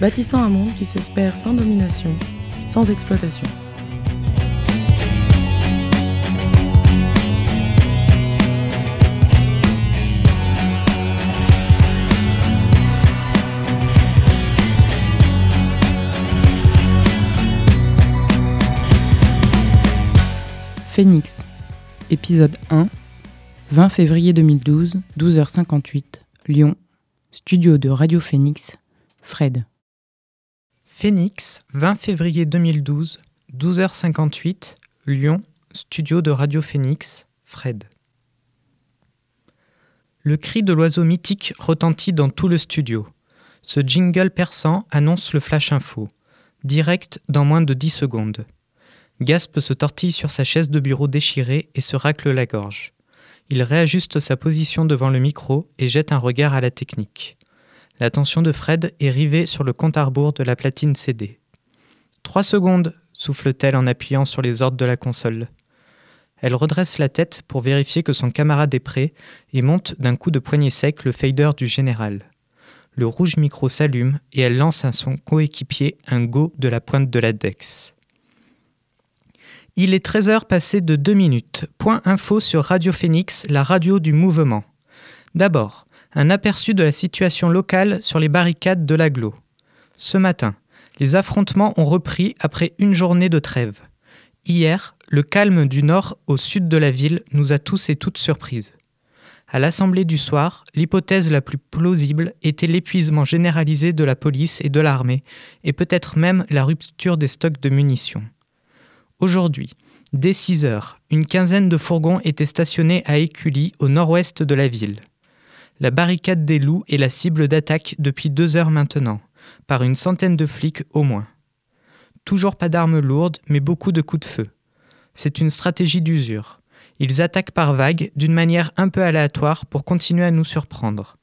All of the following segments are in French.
bâtissant un monde qui s'espère sans domination, sans exploitation. Phoenix, épisode 1, 20 février 2012, 12h58, Lyon, studio de Radio Phoenix, Fred. Phoenix, 20 février 2012, 12h58, Lyon, studio de Radio Phoenix, Fred. Le cri de l'oiseau mythique retentit dans tout le studio. Ce jingle perçant annonce le flash info. Direct dans moins de 10 secondes. Gasp se tortille sur sa chaise de bureau déchirée et se racle la gorge. Il réajuste sa position devant le micro et jette un regard à la technique. L'attention de Fred est rivée sur le compte à rebours de la platine CD. Trois secondes, souffle-t-elle en appuyant sur les ordres de la console. Elle redresse la tête pour vérifier que son camarade est prêt et monte d'un coup de poignet sec le fader du général. Le rouge micro s'allume et elle lance à son coéquipier un go de la pointe de la Dex. Il est 13h passé de 2 minutes. Point info sur Radio Phoenix, la radio du mouvement. D'abord, un aperçu de la situation locale sur les barricades de l'aglo. Ce matin, les affrontements ont repris après une journée de trêve. Hier, le calme du nord au sud de la ville nous a tous et toutes surprises. À l'Assemblée du soir, l'hypothèse la plus plausible était l'épuisement généralisé de la police et de l'armée, et peut-être même la rupture des stocks de munitions. Aujourd'hui, dès 6 heures, une quinzaine de fourgons étaient stationnés à Écully, au nord-ouest de la ville. La barricade des loups est la cible d'attaque depuis deux heures maintenant, par une centaine de flics au moins. Toujours pas d'armes lourdes, mais beaucoup de coups de feu. C'est une stratégie d'usure. Ils attaquent par vagues, d'une manière un peu aléatoire, pour continuer à nous surprendre.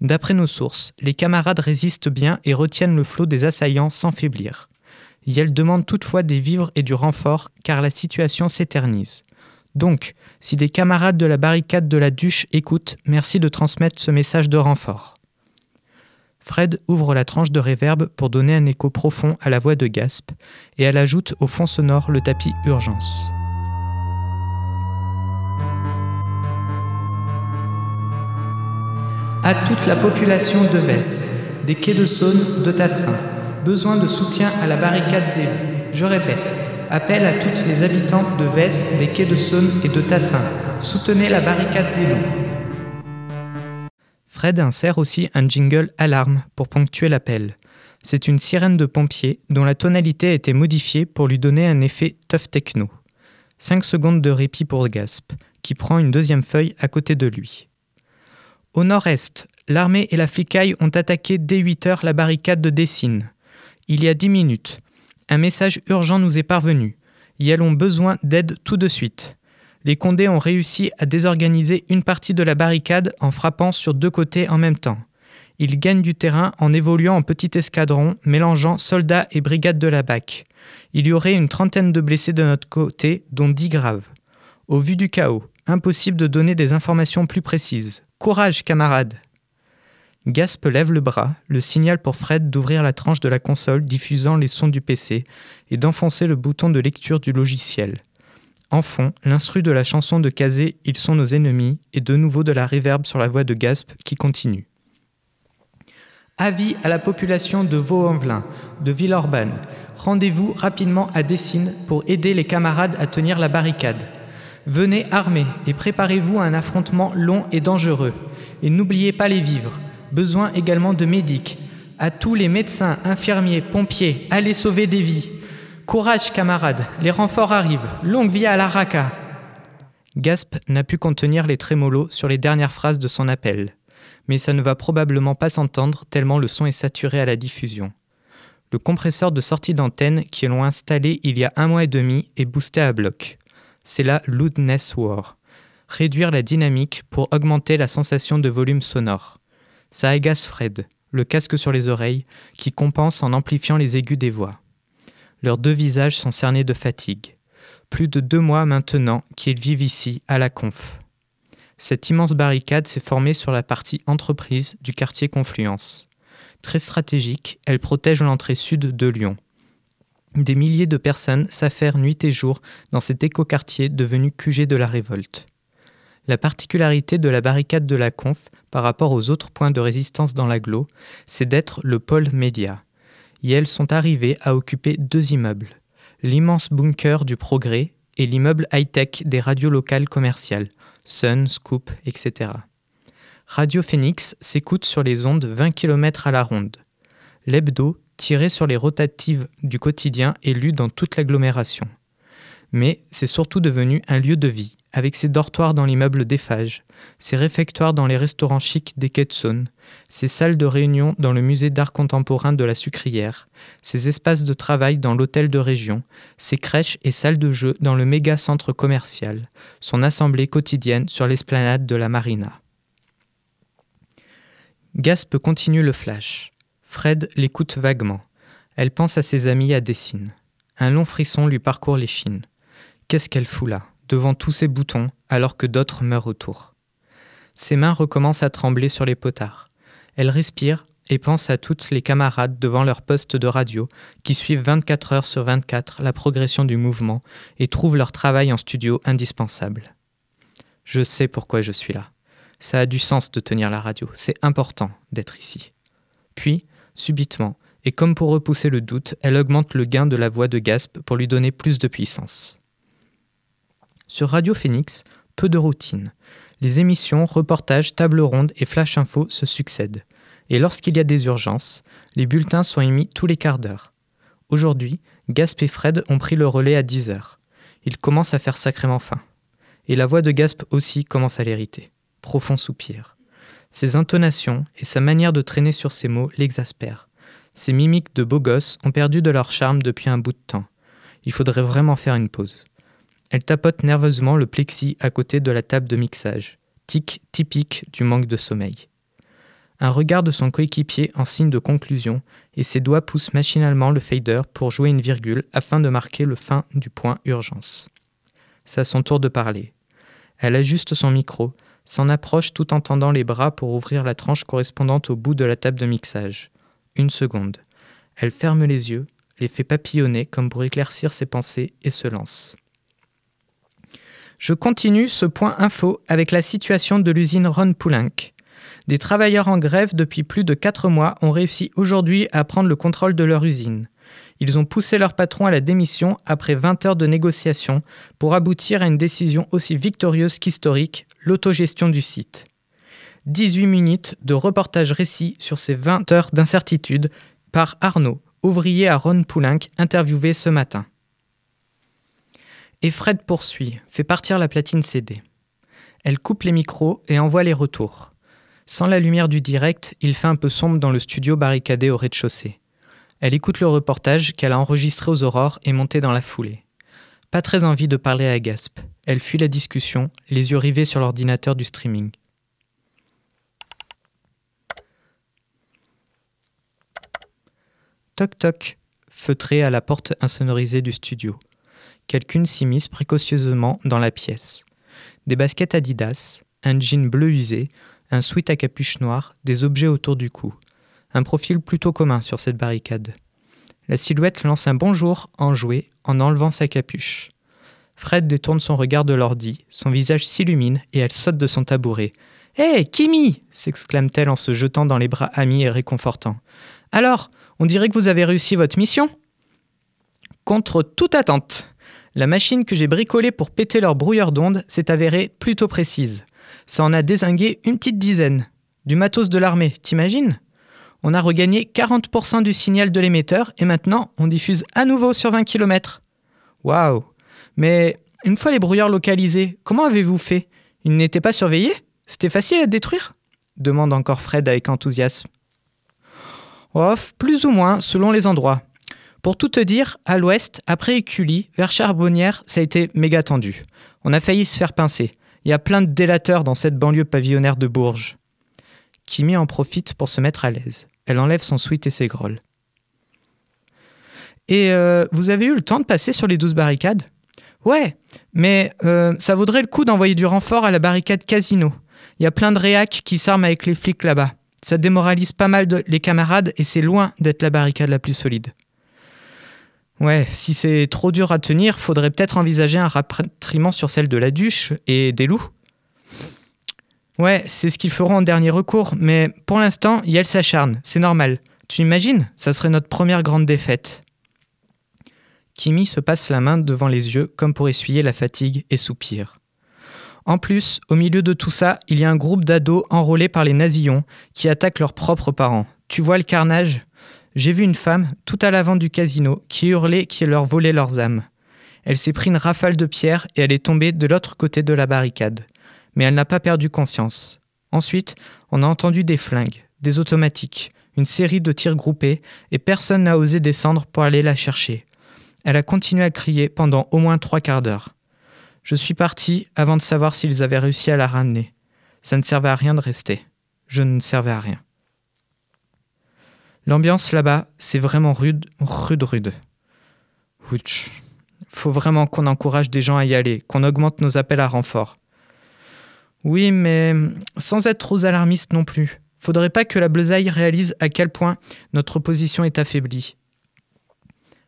D'après nos sources, les camarades résistent bien et retiennent le flot des assaillants sans faiblir. Yel demande toutefois des vivres et du renfort, car la situation s'éternise. Donc, si des camarades de la barricade de la Duche écoutent, merci de transmettre ce message de renfort. Fred ouvre la tranche de réverbe pour donner un écho profond à la voix de Gasp, et elle ajoute au fond sonore le tapis urgence. À toute la population de Vesse, des quais de Saône, de Tassin, besoin de soutien à la barricade des Je répète, Appel à toutes les habitantes de Vesse, des quais de Saône et de Tassin. Soutenez la barricade des loups. Fred insère aussi un jingle alarme pour ponctuer l'appel. C'est une sirène de pompier dont la tonalité a été modifiée pour lui donner un effet tough techno. 5 secondes de répit pour Gasp, qui prend une deuxième feuille à côté de lui. Au nord-est, l'armée et la flicaille ont attaqué dès 8 heures la barricade de Dessine. Il y a 10 minutes, un message urgent nous est parvenu. Yel ont besoin d'aide tout de suite? Les Condés ont réussi à désorganiser une partie de la barricade en frappant sur deux côtés en même temps. Ils gagnent du terrain en évoluant en petit escadron, mélangeant soldats et brigades de la BAC. Il y aurait une trentaine de blessés de notre côté, dont dix graves. Au vu du chaos, impossible de donner des informations plus précises. Courage, camarades Gasp lève le bras, le signal pour Fred d'ouvrir la tranche de la console diffusant les sons du PC et d'enfoncer le bouton de lecture du logiciel. En fond, l'instru de la chanson de Kazé Ils sont nos ennemis et de nouveau de la réverbe sur la voix de Gasp qui continue. Avis à la population de Vaux-en-Velin, de Villeurbanne. Rendez-vous rapidement à Dessines pour aider les camarades à tenir la barricade. Venez armés et préparez-vous à un affrontement long et dangereux. Et n'oubliez pas les vivres. Besoin également de médics. À tous les médecins, infirmiers, pompiers, allez sauver des vies. Courage, camarades, les renforts arrivent. Longue vie à la RACA. Gasp n'a pu contenir les trémolos sur les dernières phrases de son appel. Mais ça ne va probablement pas s'entendre tellement le son est saturé à la diffusion. Le compresseur de sortie d'antenne qu'ils l'ont installé il y a un mois et demi est boosté à bloc. C'est la Loudness War. Réduire la dynamique pour augmenter la sensation de volume sonore. Ça agace Fred, le casque sur les oreilles, qui compense en amplifiant les aigus des voix. Leurs deux visages sont cernés de fatigue. Plus de deux mois maintenant qu'ils vivent ici, à la Conf. Cette immense barricade s'est formée sur la partie entreprise du quartier Confluence. Très stratégique, elle protège l'entrée sud de Lyon. Des milliers de personnes s'affairent nuit et jour dans cet écoquartier devenu QG de la révolte. La particularité de la barricade de la Conf par rapport aux autres points de résistance dans l'agglo, c'est d'être le pôle média. Et elles sont arrivées à occuper deux immeubles l'immense bunker du progrès et l'immeuble high-tech des radios locales commerciales, Sun, Scoop, etc. Radio Phoenix s'écoute sur les ondes 20 km à la ronde. L'hebdo, tiré sur les rotatives du quotidien, est lu dans toute l'agglomération. Mais c'est surtout devenu un lieu de vie, avec ses dortoirs dans l'immeuble d'Eiffage, ses réfectoires dans les restaurants chics des quais ses salles de réunion dans le musée d'art contemporain de la Sucrière, ses espaces de travail dans l'hôtel de région, ses crèches et salles de jeu dans le méga centre commercial, son assemblée quotidienne sur l'esplanade de la Marina. Gasp continue le flash. Fred l'écoute vaguement. Elle pense à ses amis à Dessine. Un long frisson lui parcourt les chines. Qu'est-ce qu'elle fout là, devant tous ces boutons, alors que d'autres meurent autour Ses mains recommencent à trembler sur les potards. Elle respire et pense à toutes les camarades devant leur poste de radio qui suivent 24 heures sur 24 la progression du mouvement et trouvent leur travail en studio indispensable. Je sais pourquoi je suis là. Ça a du sens de tenir la radio, c'est important d'être ici. Puis, subitement, et comme pour repousser le doute, elle augmente le gain de la voix de Gasp pour lui donner plus de puissance. Sur Radio Phoenix, peu de routine. Les émissions, reportages, tables rondes et flash info se succèdent. Et lorsqu'il y a des urgences, les bulletins sont émis tous les quarts d'heure. Aujourd'hui, Gasp et Fred ont pris le relais à 10 heures. Il commence à faire sacrément faim. Et la voix de Gasp aussi commence à l'hériter profond soupir. Ses intonations et sa manière de traîner sur ses mots l'exaspèrent. Ses mimiques de beau gosse ont perdu de leur charme depuis un bout de temps. Il faudrait vraiment faire une pause. Elle tapote nerveusement le plexi à côté de la table de mixage, tic typique du manque de sommeil. Un regard de son coéquipier en signe de conclusion, et ses doigts poussent machinalement le fader pour jouer une virgule afin de marquer le fin du point urgence. C'est à son tour de parler. Elle ajuste son micro, s'en approche tout en tendant les bras pour ouvrir la tranche correspondante au bout de la table de mixage. Une seconde. Elle ferme les yeux, les fait papillonner comme pour éclaircir ses pensées et se lance. Je continue ce point info avec la situation de l'usine Ron Poulenc. Des travailleurs en grève depuis plus de 4 mois ont réussi aujourd'hui à prendre le contrôle de leur usine. Ils ont poussé leur patron à la démission après 20 heures de négociations pour aboutir à une décision aussi victorieuse qu'historique, l'autogestion du site. 18 minutes de reportage récit sur ces 20 heures d'incertitude par Arnaud, ouvrier à Ron Poulenc, interviewé ce matin. Et Fred poursuit, fait partir la platine CD. Elle coupe les micros et envoie les retours. Sans la lumière du direct, il fait un peu sombre dans le studio barricadé au rez-de-chaussée. Elle écoute le reportage qu'elle a enregistré aux aurores et monté dans la foulée. Pas très envie de parler à Gasp. Elle fuit la discussion, les yeux rivés sur l'ordinateur du streaming. Toc toc, feutré à la porte insonorisée du studio. Quelqu'un s'immisce précautionneusement dans la pièce. Des baskets Adidas, un jean bleu usé, un sweat à capuche noire, des objets autour du cou un profil plutôt commun sur cette barricade. La silhouette lance un bonjour enjoué en enlevant sa capuche. Fred détourne son regard de l'ordi, son visage s'illumine et elle saute de son tabouret. Hé, Kimi s'exclame-t-elle en se jetant dans les bras amis et réconfortants. Alors, on dirait que vous avez réussi votre mission? Contre toute attente, la machine que j'ai bricolée pour péter leur brouilleur d'ondes s'est avérée plutôt précise. Ça en a désingué une petite dizaine. Du matos de l'armée, t'imagines? On a regagné 40% du signal de l'émetteur et maintenant on diffuse à nouveau sur 20 km. Waouh Mais une fois les brouilleurs localisés, comment avez-vous fait? Ils n'étaient pas surveillés? C'était facile à détruire? Demande encore Fred avec enthousiasme. Off, plus ou moins, selon les endroits. Pour tout te dire, à l'ouest, après Écully, vers Charbonnière, ça a été méga tendu. On a failli se faire pincer. Il y a plein de délateurs dans cette banlieue pavillonnaire de Bourges. Kimi en profite pour se mettre à l'aise. Elle enlève son sweat et ses grolles. Et euh, vous avez eu le temps de passer sur les douze barricades? Ouais, mais euh, ça vaudrait le coup d'envoyer du renfort à la barricade Casino. Il y a plein de réacs qui s'arment avec les flics là-bas. Ça démoralise pas mal les camarades et c'est loin d'être la barricade la plus solide. Ouais, si c'est trop dur à tenir, faudrait peut-être envisager un rapatriement sur celle de la Duche et des loups. Ouais, c'est ce qu'ils feront en dernier recours, mais pour l'instant, Yel s'acharne, c'est normal. Tu imagines? Ça serait notre première grande défaite. Kimi se passe la main devant les yeux comme pour essuyer la fatigue et soupire. En plus, au milieu de tout ça, il y a un groupe d'ados enrôlés par les nazillons qui attaquent leurs propres parents. Tu vois le carnage? J'ai vu une femme, tout à l'avant du casino, qui hurlait qu'il leur volait leurs âmes. Elle s'est pris une rafale de pierres et elle est tombée de l'autre côté de la barricade. Mais elle n'a pas perdu conscience. Ensuite, on a entendu des flingues, des automatiques, une série de tirs groupés, et personne n'a osé descendre pour aller la chercher. Elle a continué à crier pendant au moins trois quarts d'heure. Je suis parti avant de savoir s'ils avaient réussi à la ramener. Ça ne servait à rien de rester. Je ne servais à rien. L'ambiance là-bas, c'est vraiment rude, rude, rude. Ouch. Faut vraiment qu'on encourage des gens à y aller, qu'on augmente nos appels à renfort. Oui, mais sans être trop alarmiste non plus. Faudrait pas que la Bleusaille réalise à quel point notre position est affaiblie.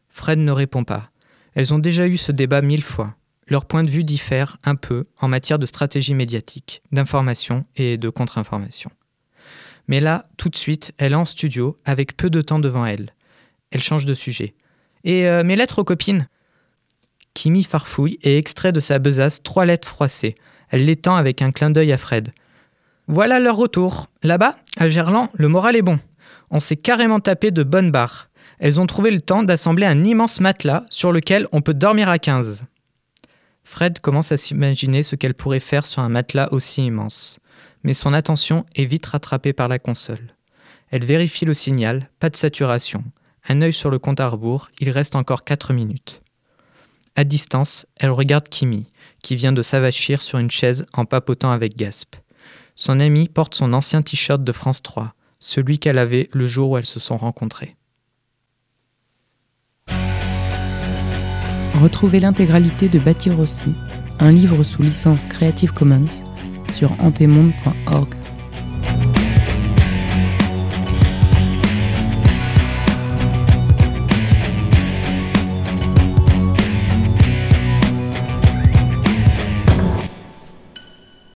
Fred ne répond pas. Elles ont déjà eu ce débat mille fois. Leurs points de vue diffèrent un peu en matière de stratégie médiatique, d'information et de contre-information. Mais là, tout de suite, elle est en studio avec peu de temps devant elle. Elle change de sujet. Et euh, mes lettres aux copines Kimi farfouille et extrait de sa besace trois lettres froissées. Elle les tend avec un clin d'œil à Fred. Voilà leur retour. Là-bas, à Gerland, le moral est bon. On s'est carrément tapé de bonnes barres elles ont trouvé le temps d'assembler un immense matelas sur lequel on peut dormir à 15. Fred commence à s'imaginer ce qu'elle pourrait faire sur un matelas aussi immense. Mais son attention est vite rattrapée par la console. Elle vérifie le signal, pas de saturation. Un œil sur le compte à rebours, il reste encore 4 minutes. À distance, elle regarde Kimi, qui vient de s'avachir sur une chaise en papotant avec Gasp. Son ami porte son ancien t-shirt de France 3, celui qu'elle avait le jour où elles se sont rencontrées. Retrouvez l'intégralité de Bâtir aussi, un livre sous licence Creative Commons, sur antemonde.org.